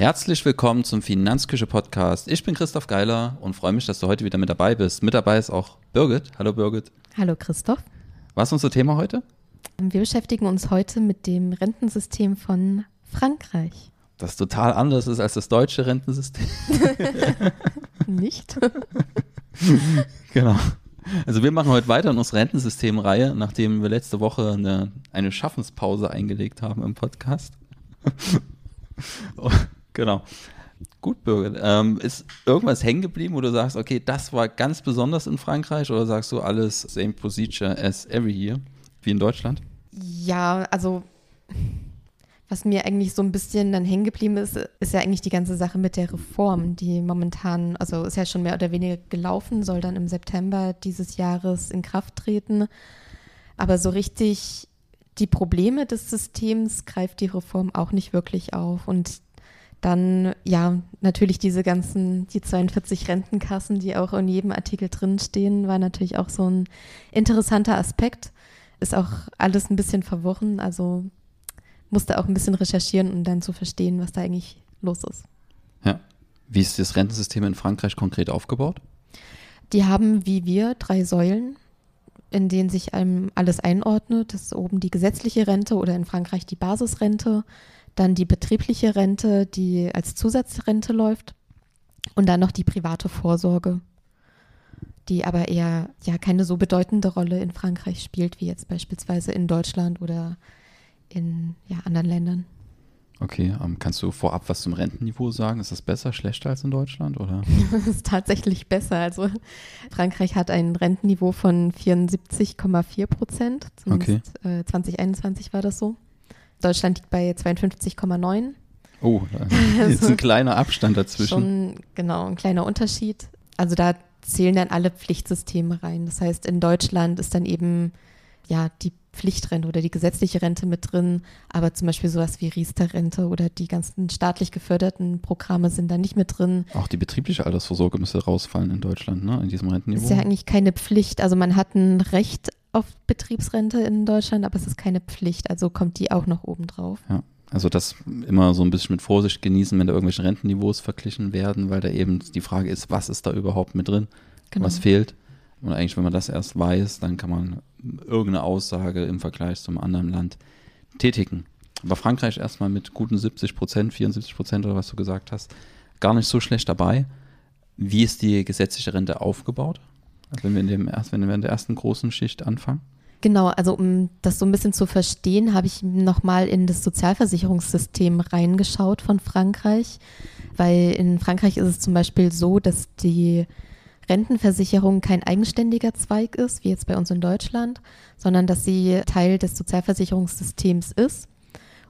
Herzlich willkommen zum Finanzküche Podcast. Ich bin Christoph Geiler und freue mich, dass du heute wieder mit dabei bist. Mit dabei ist auch Birgit. Hallo Birgit. Hallo Christoph. Was ist unser Thema heute? Wir beschäftigen uns heute mit dem Rentensystem von Frankreich. Das total anders ist als das deutsche Rentensystem. Nicht? genau. Also wir machen heute weiter in unserer Rentensystemreihe, nachdem wir letzte Woche eine, eine Schaffenspause eingelegt haben im Podcast. Genau. Gut, Birgit. Ähm, ist irgendwas hängen geblieben, wo du sagst, okay, das war ganz besonders in Frankreich oder sagst du alles same procedure as every year, wie in Deutschland? Ja, also was mir eigentlich so ein bisschen dann hängen geblieben ist, ist ja eigentlich die ganze Sache mit der Reform, die momentan, also ist ja schon mehr oder weniger gelaufen, soll dann im September dieses Jahres in Kraft treten. Aber so richtig die Probleme des Systems greift die Reform auch nicht wirklich auf. Und dann, ja, natürlich diese ganzen, die 42 Rentenkassen, die auch in jedem Artikel drinstehen, war natürlich auch so ein interessanter Aspekt. Ist auch alles ein bisschen verworren. Also musste auch ein bisschen recherchieren, um dann zu verstehen, was da eigentlich los ist. Ja. Wie ist das Rentensystem in Frankreich konkret aufgebaut? Die haben wie wir drei Säulen, in denen sich einem alles einordnet. Das ist oben die gesetzliche Rente oder in Frankreich die Basisrente, dann die betriebliche Rente, die als Zusatzrente läuft und dann noch die private Vorsorge, die aber eher ja keine so bedeutende Rolle in Frankreich spielt wie jetzt beispielsweise in Deutschland oder in ja, anderen Ländern. Okay, ähm, kannst du vorab was zum Rentenniveau sagen? Ist das besser, schlechter als in Deutschland? Oder? das ist tatsächlich besser. Also Frankreich hat ein Rentenniveau von 74,4 Prozent. Okay. Äh, 2021 war das so. Deutschland liegt bei 52,9. Oh, jetzt also, ein kleiner Abstand dazwischen. Schon, genau, ein kleiner Unterschied. Also da zählen dann alle Pflichtsysteme rein. Das heißt, in Deutschland ist dann eben ja die Pflichtrente oder die gesetzliche Rente mit drin, aber zum Beispiel sowas wie Riester-Rente oder die ganzen staatlich geförderten Programme sind da nicht mit drin. Auch die betriebliche Altersvorsorge müsste rausfallen in Deutschland, ne, in diesem Rentenniveau. Das ist ja eigentlich keine Pflicht. Also man hat ein Recht auf Betriebsrente in Deutschland, aber es ist keine Pflicht, also kommt die auch noch oben drauf. Ja. Also das immer so ein bisschen mit Vorsicht genießen, wenn da irgendwelche Rentenniveaus verglichen werden, weil da eben die Frage ist, was ist da überhaupt mit drin? Genau. Was fehlt? Und eigentlich, wenn man das erst weiß, dann kann man irgendeine Aussage im Vergleich zum anderen Land tätigen. Aber Frankreich erstmal mit guten 70 Prozent, 74 Prozent oder was du gesagt hast, gar nicht so schlecht dabei. Wie ist die gesetzliche Rente aufgebaut? Also wenn wir in, dem erst, wenn wir in der ersten großen Schicht anfangen? Genau, also um das so ein bisschen zu verstehen, habe ich nochmal in das Sozialversicherungssystem reingeschaut von Frankreich, weil in Frankreich ist es zum Beispiel so, dass die Rentenversicherung kein eigenständiger Zweig ist, wie jetzt bei uns in Deutschland, sondern dass sie Teil des Sozialversicherungssystems ist.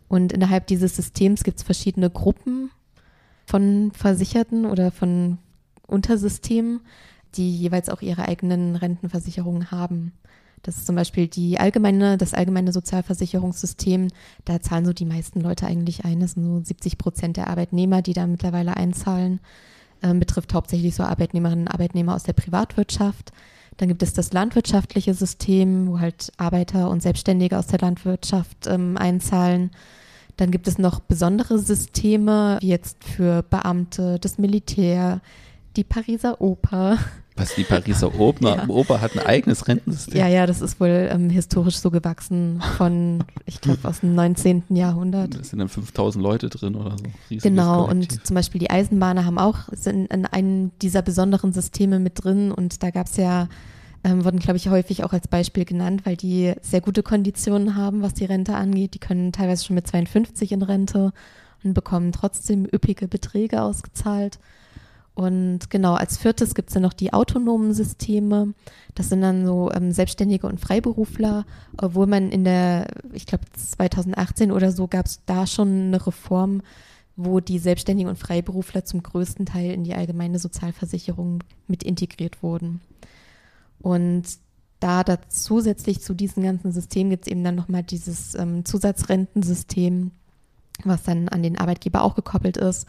Und innerhalb dieses Systems gibt es verschiedene Gruppen von Versicherten oder von Untersystemen, die jeweils auch ihre eigenen Rentenversicherungen haben. Das ist zum Beispiel die allgemeine, das allgemeine Sozialversicherungssystem. Da zahlen so die meisten Leute eigentlich ein. Das sind so 70 Prozent der Arbeitnehmer, die da mittlerweile einzahlen äh, betrifft hauptsächlich so Arbeitnehmerinnen und Arbeitnehmer aus der Privatwirtschaft. Dann gibt es das landwirtschaftliche System, wo halt Arbeiter und Selbstständige aus der Landwirtschaft ähm, einzahlen. Dann gibt es noch besondere Systeme, wie jetzt für Beamte, das Militär, die Pariser Oper. Was, die Pariser Oper, ja. Oper hat ein eigenes Rentensystem? Ja, ja, das ist wohl ähm, historisch so gewachsen von, ich glaube, aus dem 19. Jahrhundert. Da sind dann 5000 Leute drin oder so. Riesiges genau, Kollektiv. und zum Beispiel die Eisenbahner haben auch, sind in einem dieser besonderen Systeme mit drin und da gab es ja, ähm, wurden, glaube ich, häufig auch als Beispiel genannt, weil die sehr gute Konditionen haben, was die Rente angeht. Die können teilweise schon mit 52 in Rente und bekommen trotzdem üppige Beträge ausgezahlt. Und genau, als viertes gibt es dann noch die autonomen Systeme. Das sind dann so ähm, Selbstständige und Freiberufler, obwohl man in der, ich glaube 2018 oder so gab es da schon eine Reform, wo die Selbstständigen und Freiberufler zum größten Teil in die allgemeine Sozialversicherung mit integriert wurden. Und da, da zusätzlich zu diesem ganzen System gibt es eben dann nochmal dieses ähm, Zusatzrentensystem, was dann an den Arbeitgeber auch gekoppelt ist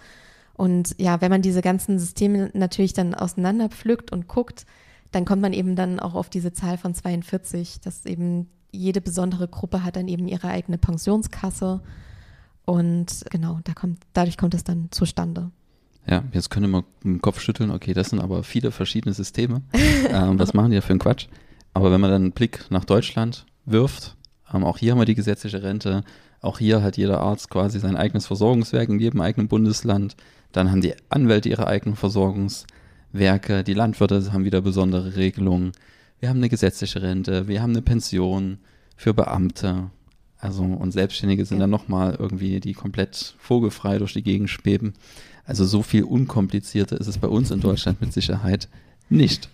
und ja, wenn man diese ganzen Systeme natürlich dann auseinander pflückt und guckt, dann kommt man eben dann auch auf diese Zahl von 42, dass eben jede besondere Gruppe hat dann eben ihre eigene Pensionskasse. Und genau, da kommt, dadurch kommt es dann zustande. Ja, jetzt können wir den Kopf schütteln, okay, das sind aber viele verschiedene Systeme. ähm, was machen die da für einen Quatsch? Aber wenn man dann einen Blick nach Deutschland wirft, ähm, auch hier haben wir die gesetzliche Rente, auch hier hat jeder Arzt quasi sein eigenes Versorgungswerk in jedem eigenen Bundesland. Dann haben die Anwälte ihre eigenen Versorgungswerke, die Landwirte haben wieder besondere Regelungen. Wir haben eine gesetzliche Rente, wir haben eine Pension für Beamte. Also und Selbstständige sind ja. dann nochmal irgendwie, die komplett vogelfrei durch die Gegend schweben. Also so viel unkomplizierter ist es bei uns in Deutschland mit Sicherheit nicht.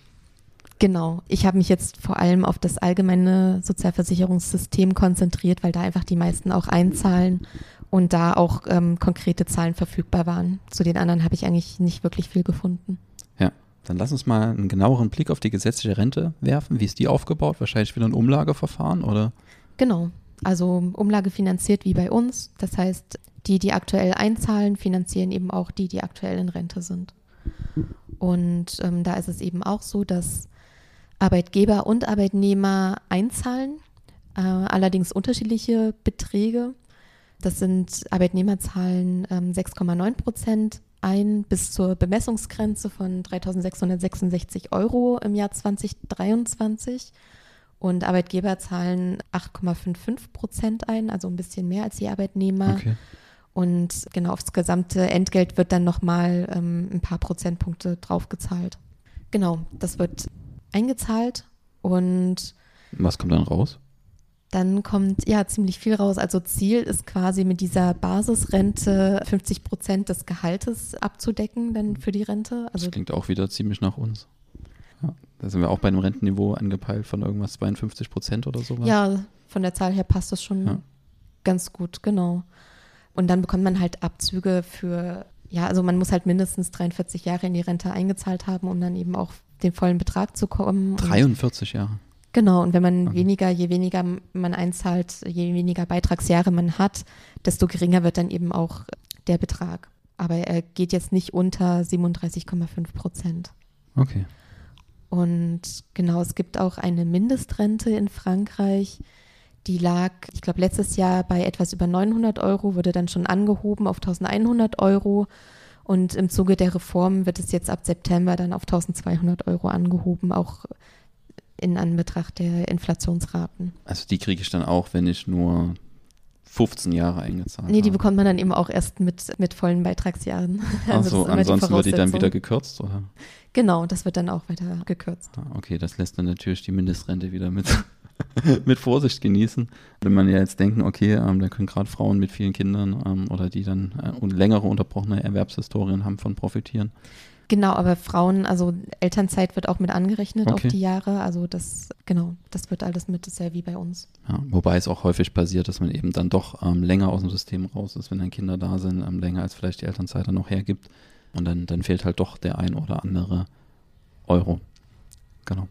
Genau. Ich habe mich jetzt vor allem auf das allgemeine Sozialversicherungssystem konzentriert, weil da einfach die meisten auch einzahlen und da auch ähm, konkrete Zahlen verfügbar waren. Zu den anderen habe ich eigentlich nicht wirklich viel gefunden. Ja, dann lass uns mal einen genaueren Blick auf die gesetzliche Rente werfen. Wie ist die aufgebaut? Wahrscheinlich wieder ein Umlageverfahren, oder? Genau. Also Umlage finanziert wie bei uns. Das heißt, die, die aktuell einzahlen, finanzieren eben auch die, die aktuell in Rente sind. Und ähm, da ist es eben auch so, dass Arbeitgeber und Arbeitnehmer einzahlen, äh, allerdings unterschiedliche Beträge. Das sind Arbeitnehmer zahlen ähm, 6,9 Prozent ein bis zur Bemessungsgrenze von 3.666 Euro im Jahr 2023 und Arbeitgeber zahlen 8,55 Prozent ein, also ein bisschen mehr als die Arbeitnehmer. Okay. Und genau aufs gesamte Entgelt wird dann nochmal ähm, ein paar Prozentpunkte draufgezahlt. Genau, das wird eingezahlt und. Was kommt dann raus? Dann kommt ja ziemlich viel raus. Also Ziel ist quasi mit dieser Basisrente 50 Prozent des Gehaltes abzudecken, dann für die Rente. Also das klingt auch wieder ziemlich nach uns. Ja, da sind wir auch bei einem Rentenniveau angepeilt von irgendwas 52 Prozent oder sowas. Ja, von der Zahl her passt das schon ja. ganz gut, genau. Und dann bekommt man halt Abzüge für, ja, also man muss halt mindestens 43 Jahre in die Rente eingezahlt haben, um dann eben auch den vollen Betrag zu kommen. 43 Jahre. Genau, und wenn man okay. weniger, je weniger man einzahlt, je weniger Beitragsjahre man hat, desto geringer wird dann eben auch der Betrag. Aber er geht jetzt nicht unter 37,5 Prozent. Okay. Und genau, es gibt auch eine Mindestrente in Frankreich. Die lag, ich glaube, letztes Jahr bei etwas über 900 Euro, wurde dann schon angehoben auf 1100 Euro. Und im Zuge der Reform wird es jetzt ab September dann auf 1200 Euro angehoben, auch in Anbetracht der Inflationsraten. Also die kriege ich dann auch, wenn ich nur 15 Jahre eingezahlt Nee, die bekommt man dann eben auch erst mit, mit vollen Beitragsjahren. Also, also ansonsten wird die dann wieder gekürzt, oder? Genau, das wird dann auch weiter gekürzt. Ah, okay, das lässt dann natürlich die Mindestrente wieder mit mit Vorsicht genießen. Wenn man ja jetzt denken, okay, ähm, da können gerade Frauen mit vielen Kindern ähm, oder die dann äh, längere unterbrochene Erwerbshistorien haben von profitieren. Genau, aber Frauen, also Elternzeit wird auch mit angerechnet okay. auf die Jahre. Also das, genau, das wird alles mit, das ist ja wie bei uns. Ja, wobei es auch häufig passiert, dass man eben dann doch ähm, länger aus dem System raus ist, wenn dann Kinder da sind, ähm, länger als vielleicht die Elternzeit dann noch hergibt. Und dann, dann fehlt halt doch der ein oder andere Euro. Genau.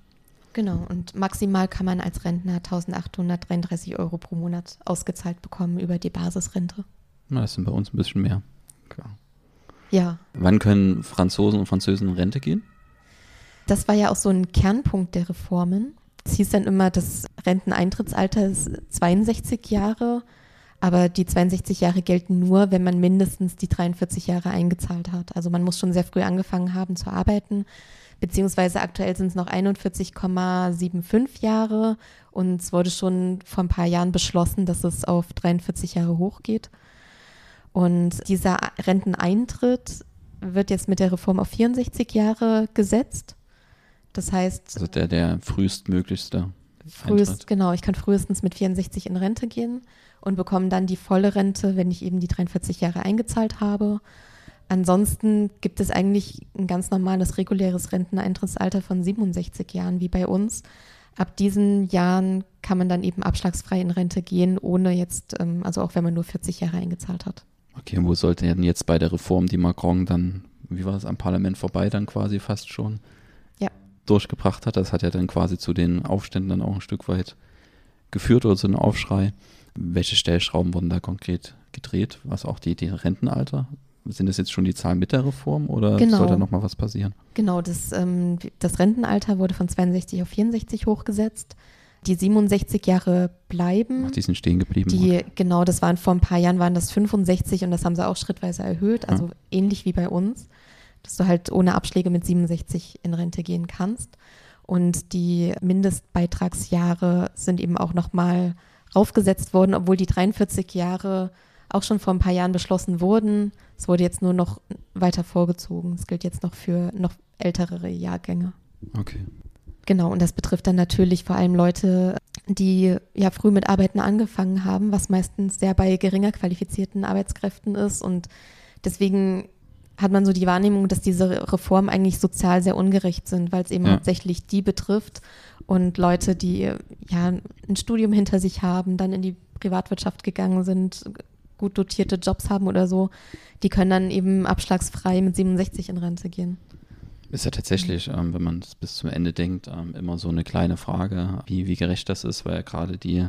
Genau, und maximal kann man als Rentner 1833 Euro pro Monat ausgezahlt bekommen über die Basisrente. Na, das sind bei uns ein bisschen mehr. Klar. Ja. Wann können Franzosen und Französen in Rente gehen? Das war ja auch so ein Kernpunkt der Reformen. Es hieß dann immer, das Renteneintrittsalter ist 62 Jahre, aber die 62 Jahre gelten nur, wenn man mindestens die 43 Jahre eingezahlt hat. Also man muss schon sehr früh angefangen haben zu arbeiten beziehungsweise aktuell sind es noch 41,75 Jahre und es wurde schon vor ein paar Jahren beschlossen, dass es auf 43 Jahre hochgeht. Und dieser Renteneintritt wird jetzt mit der Reform auf 64 Jahre gesetzt. Das heißt. Also der, der frühestmöglichste. Frühest, Eintritt. genau. Ich kann frühestens mit 64 in Rente gehen und bekomme dann die volle Rente, wenn ich eben die 43 Jahre eingezahlt habe. Ansonsten gibt es eigentlich ein ganz normales reguläres Renteneintrittsalter von 67 Jahren wie bei uns. Ab diesen Jahren kann man dann eben abschlagsfrei in Rente gehen, ohne jetzt, ähm, also auch wenn man nur 40 Jahre eingezahlt hat. Okay, und wo sollte denn jetzt bei der Reform, die Macron dann, wie war es, am Parlament vorbei dann quasi fast schon ja. durchgebracht hat? Das hat ja dann quasi zu den Aufständen dann auch ein Stück weit geführt oder zu einem Aufschrei. Welche Stellschrauben wurden da konkret gedreht, was auch die, die Rentenalter sind das jetzt schon die Zahlen mit der Reform oder genau. soll da nochmal was passieren? Genau, das, ähm, das Rentenalter wurde von 62 auf 64 hochgesetzt. Die 67 Jahre bleiben. Ach, die sind stehen geblieben. Die, genau, das waren vor ein paar Jahren waren das 65 und das haben sie auch schrittweise erhöht, also ja. ähnlich wie bei uns, dass du halt ohne Abschläge mit 67 in Rente gehen kannst. Und die Mindestbeitragsjahre sind eben auch nochmal raufgesetzt worden, obwohl die 43 Jahre auch schon vor ein paar Jahren beschlossen wurden. Es wurde jetzt nur noch weiter vorgezogen. Es gilt jetzt noch für noch ältere Jahrgänge. Okay. Genau, und das betrifft dann natürlich vor allem Leute, die ja früh mit Arbeiten angefangen haben, was meistens sehr bei geringer qualifizierten Arbeitskräften ist. Und deswegen hat man so die Wahrnehmung, dass diese Reformen eigentlich sozial sehr ungerecht sind, weil es eben ja. hauptsächlich die betrifft und Leute, die ja ein Studium hinter sich haben, dann in die Privatwirtschaft gegangen sind, gut dotierte Jobs haben oder so, die können dann eben abschlagsfrei mit 67 in Rente gehen. Ist ja tatsächlich, ähm, wenn man es bis zum Ende denkt, ähm, immer so eine kleine Frage, wie, wie gerecht das ist, weil ja gerade die,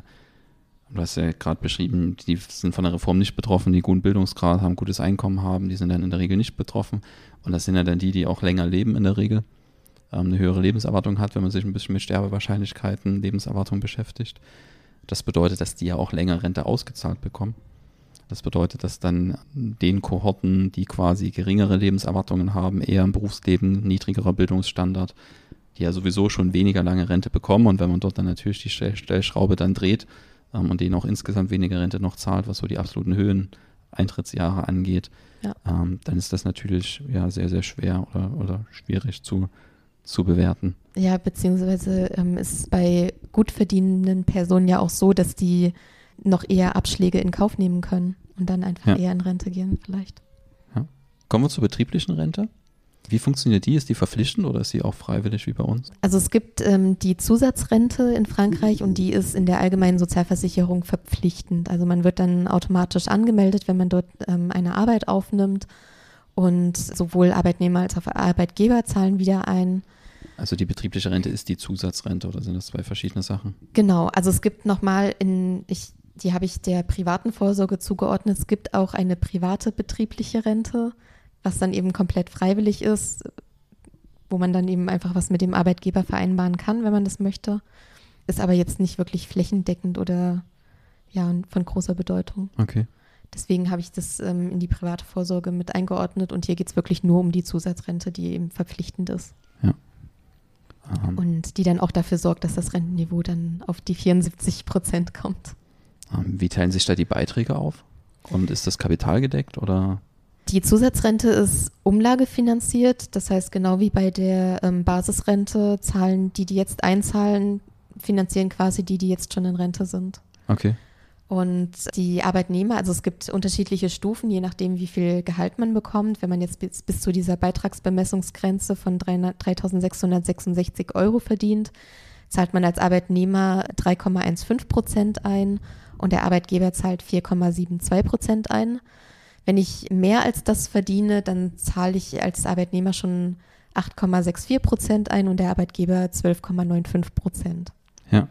du hast ja gerade beschrieben, die sind von der Reform nicht betroffen, die guten Bildungsgrad haben, gutes Einkommen haben, die sind dann in der Regel nicht betroffen. Und das sind ja dann die, die auch länger leben in der Regel, ähm, eine höhere Lebenserwartung hat, wenn man sich ein bisschen mit Sterbewahrscheinlichkeiten, Lebenserwartung beschäftigt. Das bedeutet, dass die ja auch länger Rente ausgezahlt bekommen. Das bedeutet, dass dann den Kohorten, die quasi geringere Lebenserwartungen haben, eher im Berufsleben niedrigerer Bildungsstandard, die ja sowieso schon weniger lange Rente bekommen und wenn man dort dann natürlich die Stellschraube dann dreht ähm, und denen auch insgesamt weniger Rente noch zahlt, was so die absoluten Höhen Eintrittsjahre angeht, ja. ähm, dann ist das natürlich ja sehr, sehr schwer oder, oder schwierig zu, zu bewerten. Ja, beziehungsweise ähm, ist bei gut verdienenden Personen ja auch so, dass die noch eher Abschläge in Kauf nehmen können und dann einfach ja. eher in Rente gehen vielleicht. Ja. Kommen wir zur betrieblichen Rente. Wie funktioniert die? Ist die verpflichtend oder ist sie auch freiwillig wie bei uns? Also es gibt ähm, die Zusatzrente in Frankreich und die ist in der allgemeinen Sozialversicherung verpflichtend. Also man wird dann automatisch angemeldet, wenn man dort ähm, eine Arbeit aufnimmt und sowohl Arbeitnehmer als auch Arbeitgeber zahlen wieder ein. Also die betriebliche Rente ist die Zusatzrente oder sind das zwei verschiedene Sachen? Genau, also es gibt nochmal in, ich die habe ich der privaten Vorsorge zugeordnet. Es gibt auch eine private betriebliche Rente, was dann eben komplett freiwillig ist, wo man dann eben einfach was mit dem Arbeitgeber vereinbaren kann, wenn man das möchte. Ist aber jetzt nicht wirklich flächendeckend oder ja, von großer Bedeutung. Okay. Deswegen habe ich das ähm, in die private Vorsorge mit eingeordnet und hier geht es wirklich nur um die Zusatzrente, die eben verpflichtend ist. Ja. Um. Und die dann auch dafür sorgt, dass das Rentenniveau dann auf die 74 Prozent kommt. Ähm, wie teilen sich da die Beiträge auf? Und ist das kapitalgedeckt oder? Die Zusatzrente ist umlagefinanziert, das heißt genau wie bei der ähm, Basisrente zahlen die, die jetzt einzahlen, finanzieren quasi die, die jetzt schon in Rente sind. Okay. Und die Arbeitnehmer, also es gibt unterschiedliche Stufen, je nachdem, wie viel Gehalt man bekommt. Wenn man jetzt bis, bis zu dieser Beitragsbemessungsgrenze von 3.666 Euro verdient, zahlt man als Arbeitnehmer 3,15 Prozent ein und der Arbeitgeber zahlt 4,72 Prozent ein. Wenn ich mehr als das verdiene, dann zahle ich als Arbeitnehmer schon 8,64 Prozent ein und der Arbeitgeber 12,95 Prozent. Ja.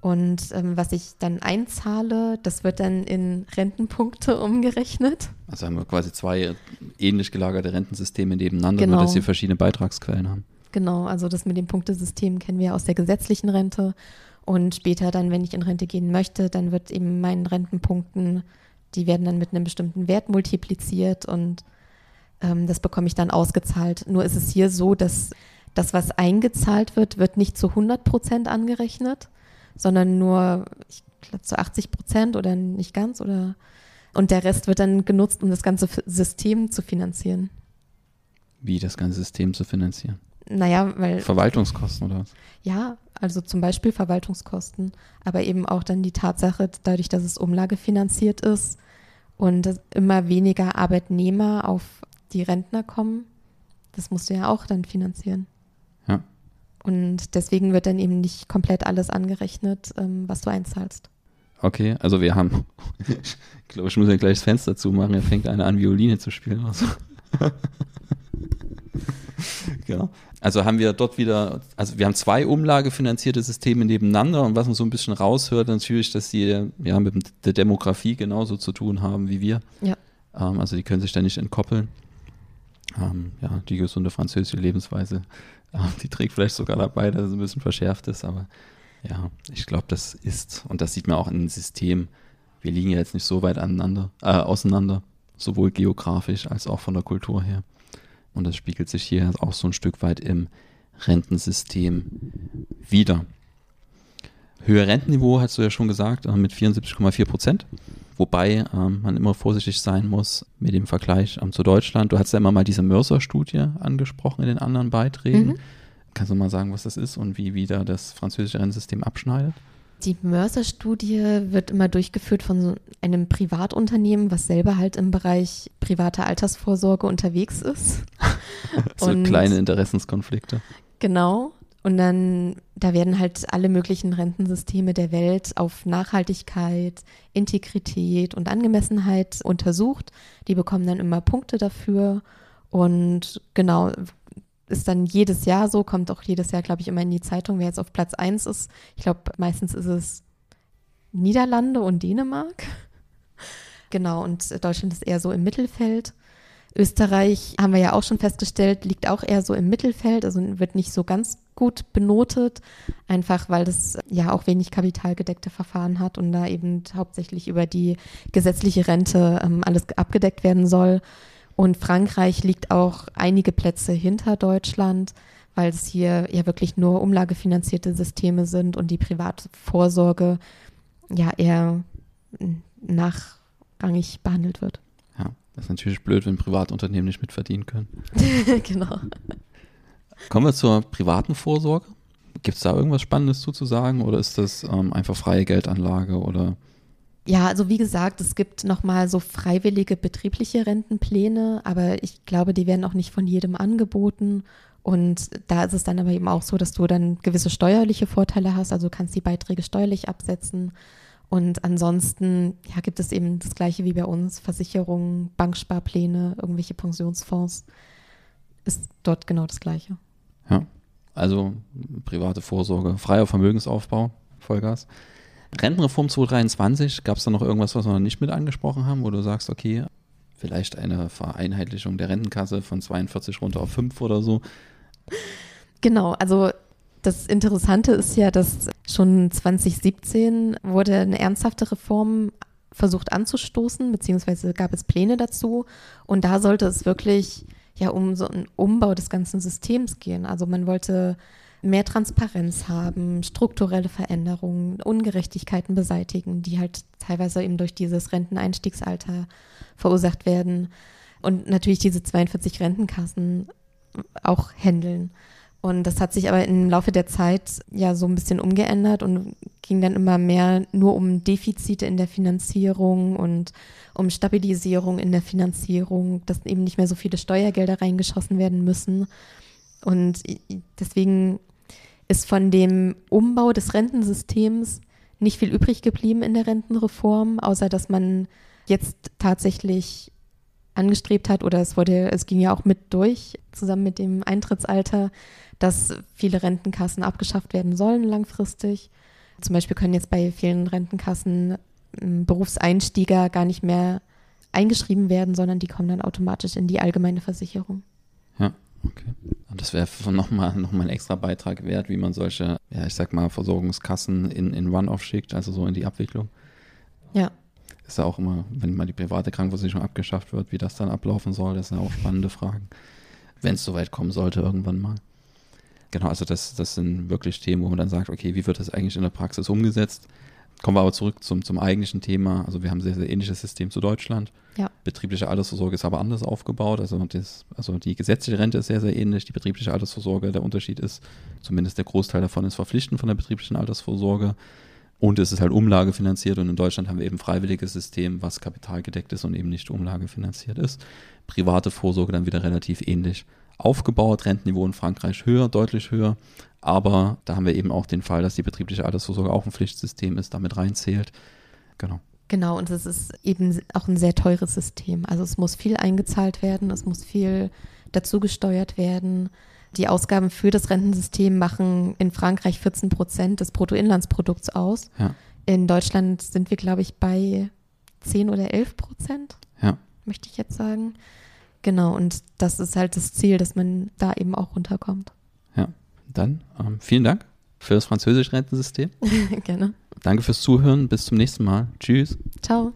Und ähm, was ich dann einzahle, das wird dann in Rentenpunkte umgerechnet. Also haben wir quasi zwei ähnlich gelagerte Rentensysteme nebeneinander, genau. nur dass sie verschiedene Beitragsquellen haben. Genau, also das mit dem Punktesystem kennen wir aus der gesetzlichen Rente. Und später dann, wenn ich in Rente gehen möchte, dann wird eben meinen Rentenpunkten, die werden dann mit einem bestimmten Wert multipliziert und ähm, das bekomme ich dann ausgezahlt. Nur ist es hier so, dass das, was eingezahlt wird, wird nicht zu 100 Prozent angerechnet, sondern nur, ich glaube, zu 80 Prozent oder nicht ganz oder und der Rest wird dann genutzt, um das ganze System zu finanzieren. Wie das ganze System zu finanzieren? Naja, weil. Verwaltungskosten oder was? Ja, also zum Beispiel Verwaltungskosten, aber eben auch dann die Tatsache, dadurch, dass es umlagefinanziert ist und immer weniger Arbeitnehmer auf die Rentner kommen, das musst du ja auch dann finanzieren. Ja. Und deswegen wird dann eben nicht komplett alles angerechnet, ähm, was du einzahlst. Okay, also wir haben, ich glaube, ich muss ja gleich das Fenster zumachen, er fängt eine an, Violine zu spielen. Also. genau. Also haben wir dort wieder, also wir haben zwei umlagefinanzierte Systeme nebeneinander und was man so ein bisschen raushört, natürlich, dass die ja mit der Demografie genauso zu tun haben wie wir. Ja. Ähm, also die können sich da nicht entkoppeln. Ähm, ja, die gesunde französische Lebensweise, äh, die trägt vielleicht sogar dabei, dass es ein bisschen verschärft ist, aber Ja, ich glaube, das ist, und das sieht man auch in dem System, wir liegen ja jetzt nicht so weit aneinander, äh, auseinander, sowohl geografisch als auch von der Kultur her. Und das spiegelt sich hier auch so ein Stück weit im Rentensystem wieder. Höhe Rentenniveau, hast du ja schon gesagt, äh, mit 74,4 Prozent. Wobei ähm, man immer vorsichtig sein muss mit dem Vergleich ähm, zu Deutschland. Du hast ja immer mal diese Mörser-Studie angesprochen in den anderen Beiträgen. Mhm. Kannst du mal sagen, was das ist und wie wieder das französische Rentensystem abschneidet? Die Mörser-Studie wird immer durchgeführt von so einem Privatunternehmen, was selber halt im Bereich privater Altersvorsorge unterwegs ist. so und kleine Interessenskonflikte. Genau. Und dann, da werden halt alle möglichen Rentensysteme der Welt auf Nachhaltigkeit, Integrität und Angemessenheit untersucht. Die bekommen dann immer Punkte dafür. Und genau, ist dann jedes Jahr so, kommt auch jedes Jahr, glaube ich, immer in die Zeitung, wer jetzt auf Platz 1 ist. Ich glaube, meistens ist es Niederlande und Dänemark. Genau, und Deutschland ist eher so im Mittelfeld. Österreich, haben wir ja auch schon festgestellt, liegt auch eher so im Mittelfeld, also wird nicht so ganz gut benotet, einfach weil das ja auch wenig kapitalgedeckte Verfahren hat und da eben hauptsächlich über die gesetzliche Rente ähm, alles abgedeckt werden soll. Und Frankreich liegt auch einige Plätze hinter Deutschland, weil es hier ja wirklich nur umlagefinanzierte Systeme sind und die Privatvorsorge ja eher nachrangig behandelt wird. Ja, das ist natürlich blöd, wenn Privatunternehmen nicht mitverdienen können. genau. Kommen wir zur privaten Vorsorge. Gibt es da irgendwas Spannendes zuzusagen oder ist das ähm, einfach freie Geldanlage oder ja, also wie gesagt, es gibt nochmal so freiwillige betriebliche Rentenpläne, aber ich glaube, die werden auch nicht von jedem angeboten. Und da ist es dann aber eben auch so, dass du dann gewisse steuerliche Vorteile hast, also kannst die Beiträge steuerlich absetzen. Und ansonsten ja, gibt es eben das gleiche wie bei uns, Versicherungen, Banksparpläne, irgendwelche Pensionsfonds. Ist dort genau das gleiche. Ja, also private Vorsorge, freier Vermögensaufbau, Vollgas. Rentenreform 2023, gab es da noch irgendwas, was wir noch nicht mit angesprochen haben, wo du sagst, okay, vielleicht eine Vereinheitlichung der Rentenkasse von 42 runter auf 5 oder so? Genau, also das Interessante ist ja, dass schon 2017 wurde eine ernsthafte Reform versucht anzustoßen, beziehungsweise gab es Pläne dazu. Und da sollte es wirklich ja um so einen Umbau des ganzen Systems gehen. Also man wollte mehr Transparenz haben, strukturelle Veränderungen, Ungerechtigkeiten beseitigen, die halt teilweise eben durch dieses Renteneinstiegsalter verursacht werden und natürlich diese 42 Rentenkassen auch handeln. Und das hat sich aber im Laufe der Zeit ja so ein bisschen umgeändert und ging dann immer mehr nur um Defizite in der Finanzierung und um Stabilisierung in der Finanzierung, dass eben nicht mehr so viele Steuergelder reingeschossen werden müssen. Und deswegen ist von dem Umbau des Rentensystems nicht viel übrig geblieben in der Rentenreform, außer dass man jetzt tatsächlich angestrebt hat, oder es wurde, es ging ja auch mit durch, zusammen mit dem Eintrittsalter, dass viele Rentenkassen abgeschafft werden sollen langfristig. Zum Beispiel können jetzt bei vielen Rentenkassen ähm, Berufseinstieger gar nicht mehr eingeschrieben werden, sondern die kommen dann automatisch in die allgemeine Versicherung. Ja, okay. Und das wäre nochmal noch mal ein extra Beitrag wert, wie man solche, ja, ich sag mal, Versorgungskassen in, in Run-Off schickt, also so in die Abwicklung. Ja. Ist ja auch immer, wenn mal die private Krankenversicherung abgeschafft wird, wie das dann ablaufen soll, das sind ja auch spannende Fragen. Wenn es soweit kommen sollte, irgendwann mal. Genau, also das, das sind wirklich Themen, wo man dann sagt, okay, wie wird das eigentlich in der Praxis umgesetzt? Kommen wir aber zurück zum, zum eigentlichen Thema. Also wir haben ein sehr, sehr ähnliches System zu Deutschland. Ja. Betriebliche Altersvorsorge ist aber anders aufgebaut. Also, das, also die gesetzliche Rente ist sehr, sehr ähnlich. Die betriebliche Altersvorsorge, der Unterschied ist, zumindest der Großteil davon ist verpflichtend von der betrieblichen Altersvorsorge. Und es ist halt umlagefinanziert und in Deutschland haben wir eben ein freiwilliges System, was kapitalgedeckt ist und eben nicht umlagefinanziert ist. Private Vorsorge dann wieder relativ ähnlich aufgebaut, Rentenniveau in Frankreich höher, deutlich höher. Aber da haben wir eben auch den Fall, dass die betriebliche Altersvorsorge auch ein Pflichtsystem ist, damit reinzählt. Genau. Genau, und es ist eben auch ein sehr teures System. Also es muss viel eingezahlt werden, es muss viel dazu gesteuert werden. Die Ausgaben für das Rentensystem machen in Frankreich 14 Prozent des Bruttoinlandsprodukts aus. Ja. In Deutschland sind wir, glaube ich, bei 10 oder 11 Prozent, ja. möchte ich jetzt sagen. Genau, und das ist halt das Ziel, dass man da eben auch runterkommt. Ja, dann ähm, vielen Dank für das französische Rentensystem. Gerne. Danke fürs Zuhören. Bis zum nächsten Mal. Tschüss. Ciao.